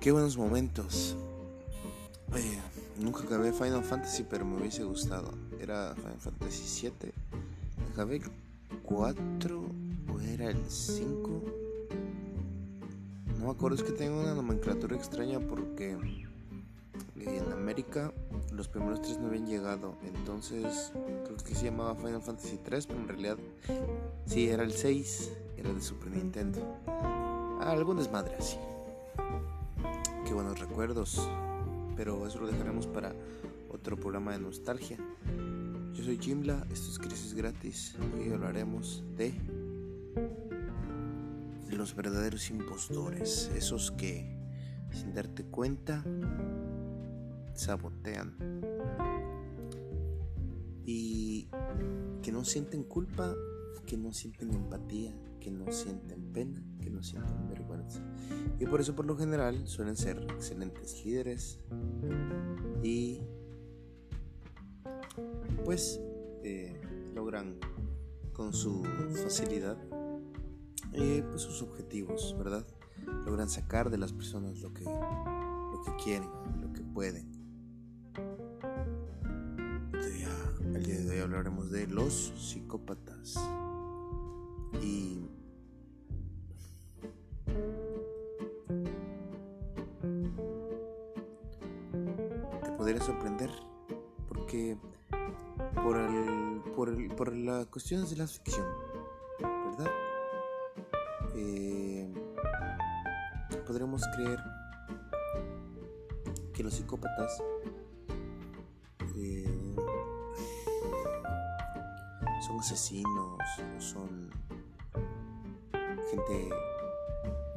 Qué buenos momentos. Nunca acabé Final Fantasy, pero me hubiese gustado. Era Final Fantasy 7. Acabé 4 o era el 5. No me acuerdo, es que tengo una nomenclatura extraña porque en América los primeros tres no habían llegado. Entonces creo que se llamaba Final Fantasy 3, pero en realidad sí era el 6, era de Super Nintendo. Ah, algún desmadre así. Qué buenos recuerdos. Pero eso lo dejaremos para otro programa de nostalgia. Yo soy Jimla, esto es Crisis Gratis. Hoy hablaremos de los verdaderos impostores, esos que sin darte cuenta sabotean y que no sienten culpa, que no sienten empatía, que no sienten pena, que no sienten vergüenza. Y por eso por lo general suelen ser excelentes líderes y pues eh, logran con su facilidad eh, pues sus objetivos, ¿verdad? Logran sacar de las personas lo que, lo que quieren, lo que pueden. El día de hoy hablaremos de los psicópatas. Y te podría sorprender porque por, el, por, el, por las cuestiones de la ficción, ¿verdad? Eh, podremos creer que los psicópatas asesinos o son gente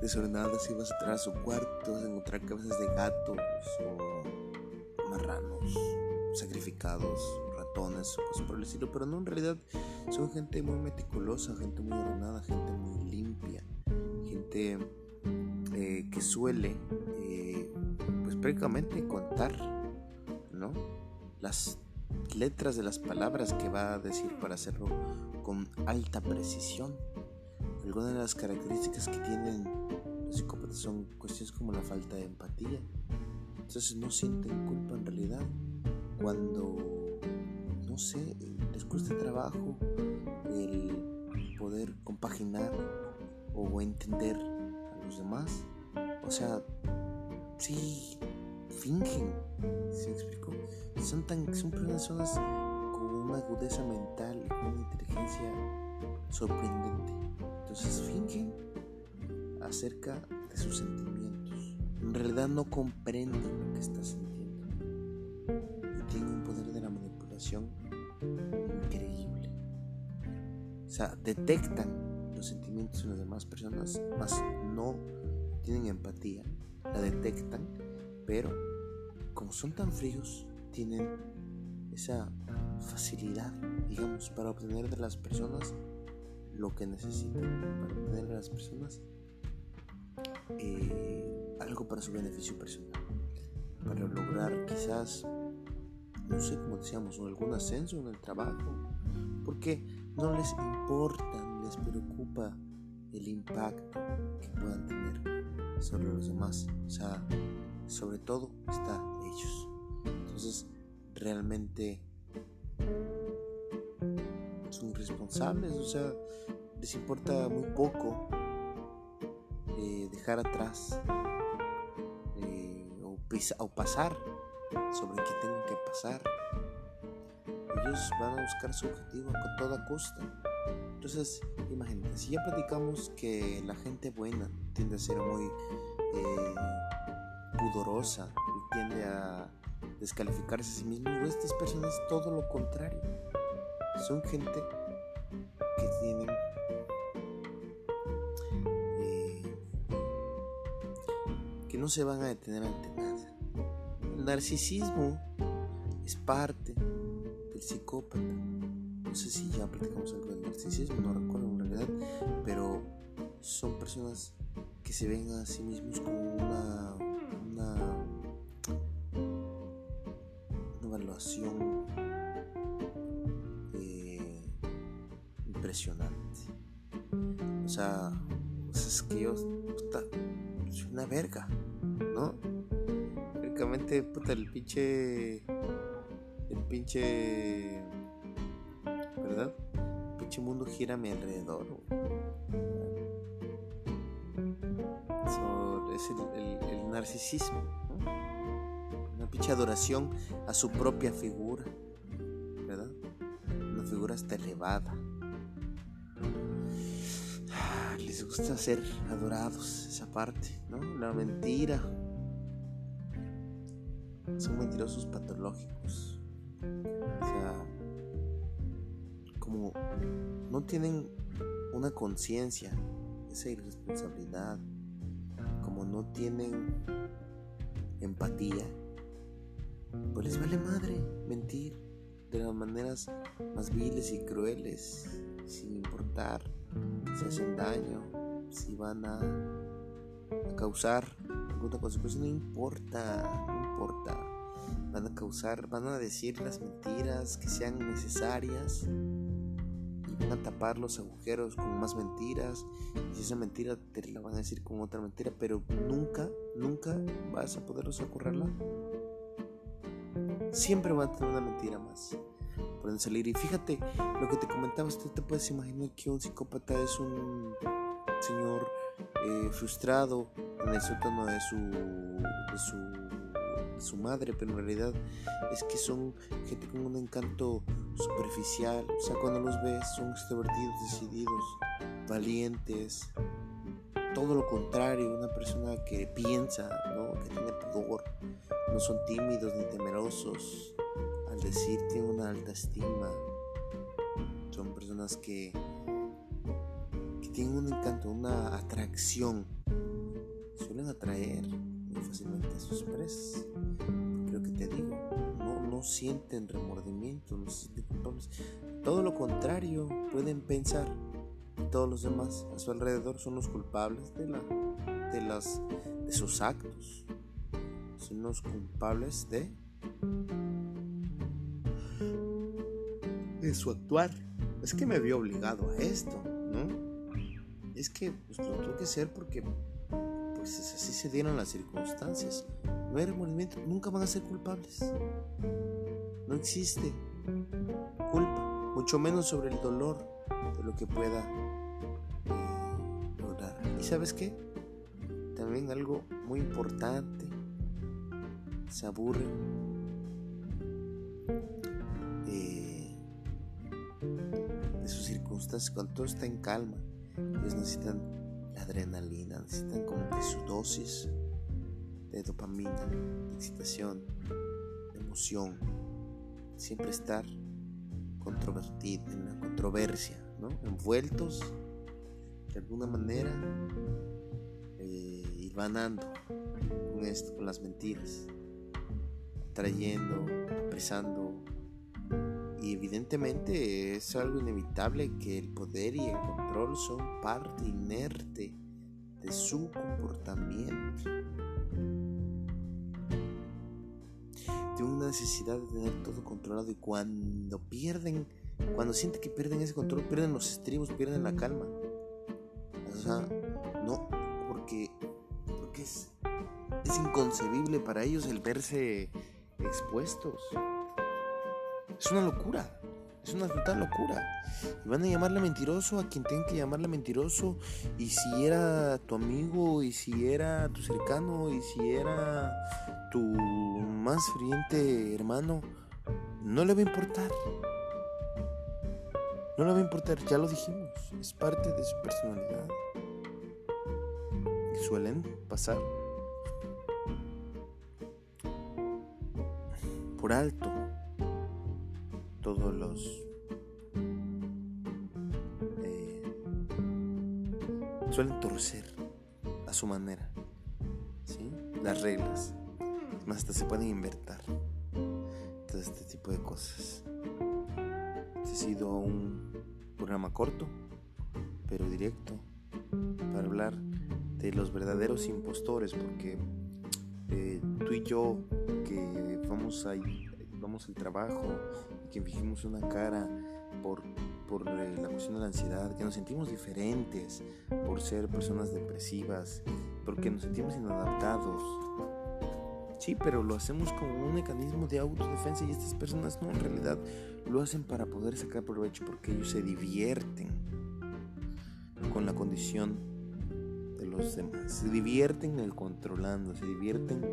desordenada si vas a entrar a su cuarto a encontrar cabezas de gatos o marranos sacrificados ratones o cosas por el estilo pero no en realidad son gente muy meticulosa gente muy ordenada gente muy limpia gente eh, que suele eh, pues prácticamente contar ¿no? las letras de las palabras que va a decir para hacerlo con alta precisión. Algunas de las características que tienen los psicópatas son cuestiones como la falta de empatía. Entonces no sienten culpa en realidad. Cuando no sé les cuesta trabajo el poder compaginar o entender a los demás. O sea, sí, fingen, ¿se me explico? Son, tan, son personas con una agudeza mental una inteligencia sorprendente. Entonces fingen acerca de sus sentimientos. En realidad no comprenden lo que está sintiendo. Y tienen un poder de la manipulación increíble. O sea, detectan los sentimientos de las demás personas, más no tienen empatía, la detectan, pero como son tan fríos, tienen esa facilidad, digamos, para obtener de las personas lo que necesitan, para obtener de las personas eh, algo para su beneficio personal, para lograr quizás, no sé, como decíamos, algún ascenso en el trabajo, porque no les importa les preocupa el impacto que puedan tener sobre los demás. O sea, sobre todo está ellos. Entonces, realmente son responsables, o sea, les importa muy poco eh, dejar atrás eh, o, o, pasar sobre qué tienen que pasar. Ellos van a buscar su objetivo a toda costa. Entonces, imagínate, si ya platicamos que la gente buena tiende a ser muy eh, pudorosa tiende a descalificarse a sí mismo, estas personas todo lo contrario. Son gente que tienen eh, que no se van a detener ante nada. El narcisismo es parte del psicópata no sé si ya platicamos algo del narcisismo, no recuerdo en realidad, pero son personas que se ven a sí mismos como una, eh, impresionante. O sea, pues es que yo puta, soy una verga, ¿no? Prácticamente, puta, el pinche. El pinche. ¿Verdad? El pinche mundo gira a mi alrededor. es el, narcisismo, Una pinche adoración a su propia figura, ¿verdad? Una figura hasta elevada les gusta ser adorados, esa parte, ¿no? La mentira. Son mentirosos patológicos. O sea, como no tienen una conciencia, esa irresponsabilidad, como no tienen empatía, pues les vale madre mentir de las maneras más viles y crueles, sin importar si hacen daño, si van a, causar alguna consecuencia, no importa, no importa. Van a causar, van a decir las mentiras que sean necesarias y van a tapar los agujeros con más mentiras. Y si esa mentira te la van a decir con otra mentira, pero nunca, nunca vas a poderlos acorrarla. Siempre van a tener una mentira más pueden salir. Y fíjate lo que te comentaba, tú te puedes imaginar que un psicópata es un señor eh, frustrado en el sótano de su, de su, su madre, pero en realidad es que son gente con un encanto superficial. O sea, cuando los ves son extrovertidos, decididos, valientes. Todo lo contrario, una persona que piensa, ¿no? que tiene pudor, no son tímidos ni temerosos, decir tienen una alta estima. Son personas que, que tienen un encanto, una atracción. Suelen atraer muy fácilmente a sus presas. Creo que te digo, no, no sienten remordimiento, no sienten culpables. Todo lo contrario, pueden pensar todos los demás a su alrededor son los culpables de, la, de, las, de sus actos. Son culpables de su actuar. Es que me vio obligado a esto, ¿no? Es que pues, lo tuve que hacer porque pues así se dieron las circunstancias. No hay remordimiento, nunca van a ser culpables. No existe culpa, mucho menos sobre el dolor de lo que pueda eh, lograr. ¿Y sabes qué? También algo muy importante. Se aburren cuando todo está en calma, ellos necesitan la adrenalina, necesitan como que su dosis de dopamina, de excitación, de emoción, siempre estar en la controversia, ¿no? envueltos de alguna manera eh, y ganando con esto, con las mentiras, trayendo, apresando y evidentemente es algo inevitable que el poder y el control son parte inerte de su comportamiento. Tienen una necesidad de tener todo controlado y cuando pierden, cuando sienten que pierden ese control, pierden los estribos, pierden la calma. O sea, no, porque, porque es, es inconcebible para ellos el verse expuestos. Es una locura. Es una total locura. Y van a llamarle mentiroso a quien tengan que llamarle mentiroso. Y si era tu amigo, y si era tu cercano, y si era tu más friente hermano, no le va a importar. No le va a importar, ya lo dijimos. Es parte de su personalidad. Y suelen pasar por alto todos los eh, suelen torcer a su manera las reglas. Más hasta se pueden invertir todo este tipo de cosas. Este ha sido un programa corto pero directo para hablar de los verdaderos impostores porque eh, tú y yo que vamos a vamos al trabajo que fijimos una cara por, por eh, la cuestión de la ansiedad, que nos sentimos diferentes por ser personas depresivas, porque nos sentimos inadaptados. Sí, pero lo hacemos como un mecanismo de autodefensa y estas personas no, en realidad lo hacen para poder sacar provecho porque ellos se divierten con la condición los demás. Se divierten en el controlando, se divierten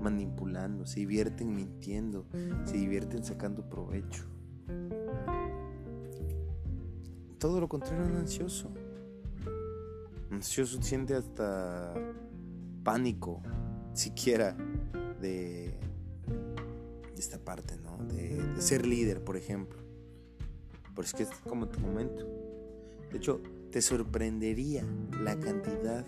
manipulando, se divierten mintiendo, se divierten sacando provecho. Todo lo contrario un ansioso. Ansioso siente hasta pánico, siquiera de, esta parte, ¿no? De, de, ser líder, por ejemplo. Pero es que es como tu momento. De hecho, te sorprendería la cantidad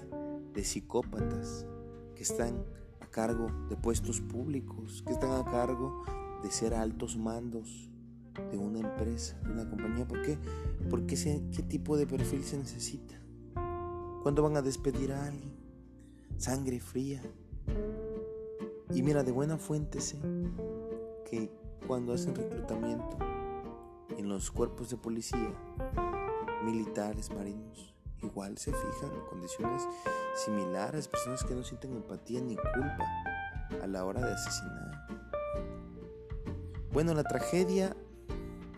de psicópatas que están a cargo de puestos públicos, que están a cargo de ser altos mandos de una empresa, de una compañía. ¿Por qué? Porque sé qué tipo de perfil se necesita. ¿Cuándo van a despedir a alguien? Sangre fría. Y mira, de buena fuente sé que cuando hacen reclutamiento en los cuerpos de policía, militares, marinos, igual se fijan condiciones similares, personas que no sienten empatía ni culpa a la hora de asesinar. Bueno, la tragedia,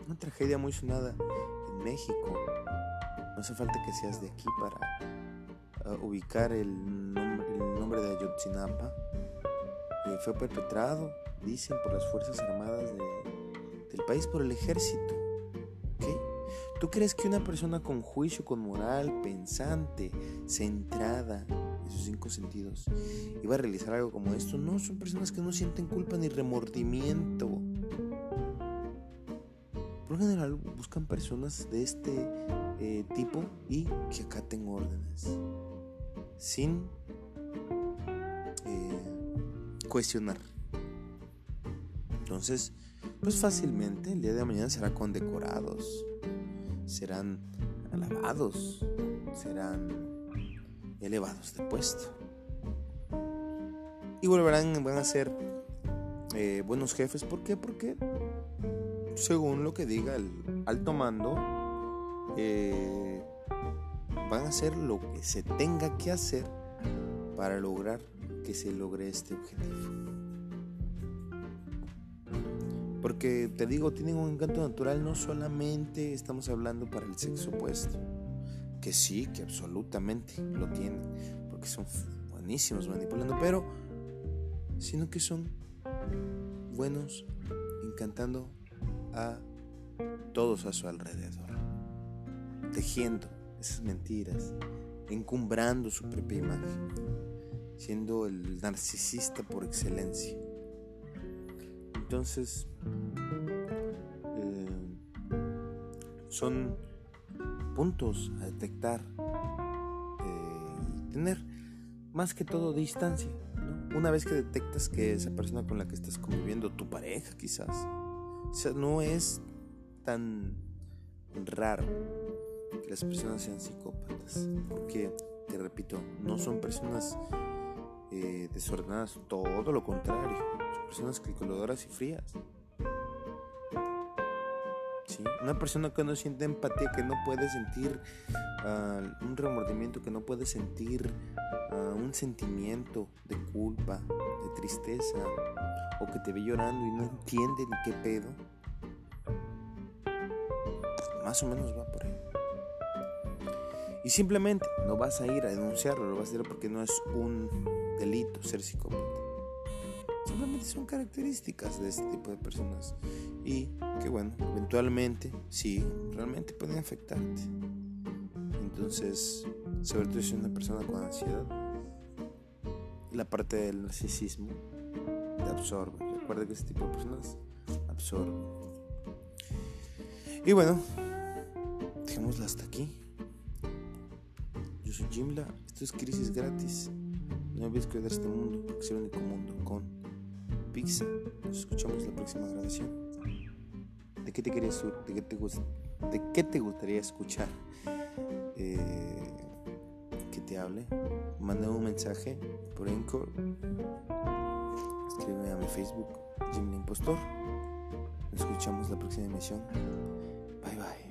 una tragedia muy sonada en México. No hace falta que seas de aquí para uh, ubicar el nombre, de Ayotzinapa. Eh, fue perpetrado, dicen, por las Fuerzas Armadas de, del país, por el ejército. ¿Tú crees que una persona con juicio, con moral, pensante, centrada en sus cinco sentidos, iba a realizar algo como esto? No, son personas que no sienten culpa ni remordimiento. Por lo general buscan personas de este eh, tipo y que acaten órdenes, sin eh, cuestionar. Entonces, pues fácilmente el día de mañana será condecorados serán alabados, serán elevados de puesto. Y volverán, van a ser eh, buenos jefes. ¿Por qué? Porque según lo que diga el alto mando, eh, van a hacer lo que se tenga que hacer para lograr que se logre este objetivo. Porque te digo, tienen un encanto natural, no solamente estamos hablando para el sexo opuesto, que sí, que absolutamente lo tienen, porque son buenísimos manipulando, pero sino que son buenos encantando a todos a su alrededor, tejiendo esas mentiras, encumbrando su propia imagen, siendo el narcisista por excelencia. Entonces, eh, son puntos a detectar eh, y tener más que todo distancia. Una vez que detectas que esa persona con la que estás conviviendo, tu pareja quizás, no es tan raro que las personas sean psicópatas, porque, te repito, no son personas eh, desordenadas, todo lo contrario, personas calculadoras y frías. ¿Sí? Una persona que no siente empatía, que no puede sentir ah, un remordimiento, que no puede sentir ah, un sentimiento de culpa, de tristeza, o que te ve llorando y no entiende ni qué pedo, más o menos va por ahí. Y simplemente no vas a ir a denunciarlo, lo vas a hacer porque no es un delito ser psicópata. Simplemente son características de este tipo de personas. Y que bueno, eventualmente sí, realmente pueden afectarte. Entonces, sobre todo si es una persona con ansiedad, la parte del narcisismo te absorbe. Recuerda que este tipo de personas absorben. Y bueno, dejémosla hasta aquí. Yo soy Jimla, esto es Crisis Gratis. No olvides cuidar este mundo porque es el único mundo con Nos escuchamos la próxima grabación. ¿De qué te querías de qué te, de qué te gustaría escuchar? Eh, que te hable. Manda un mensaje por Encore. Escríbeme a mi Facebook, Jimla Impostor. Nos escuchamos la próxima emisión. Bye bye.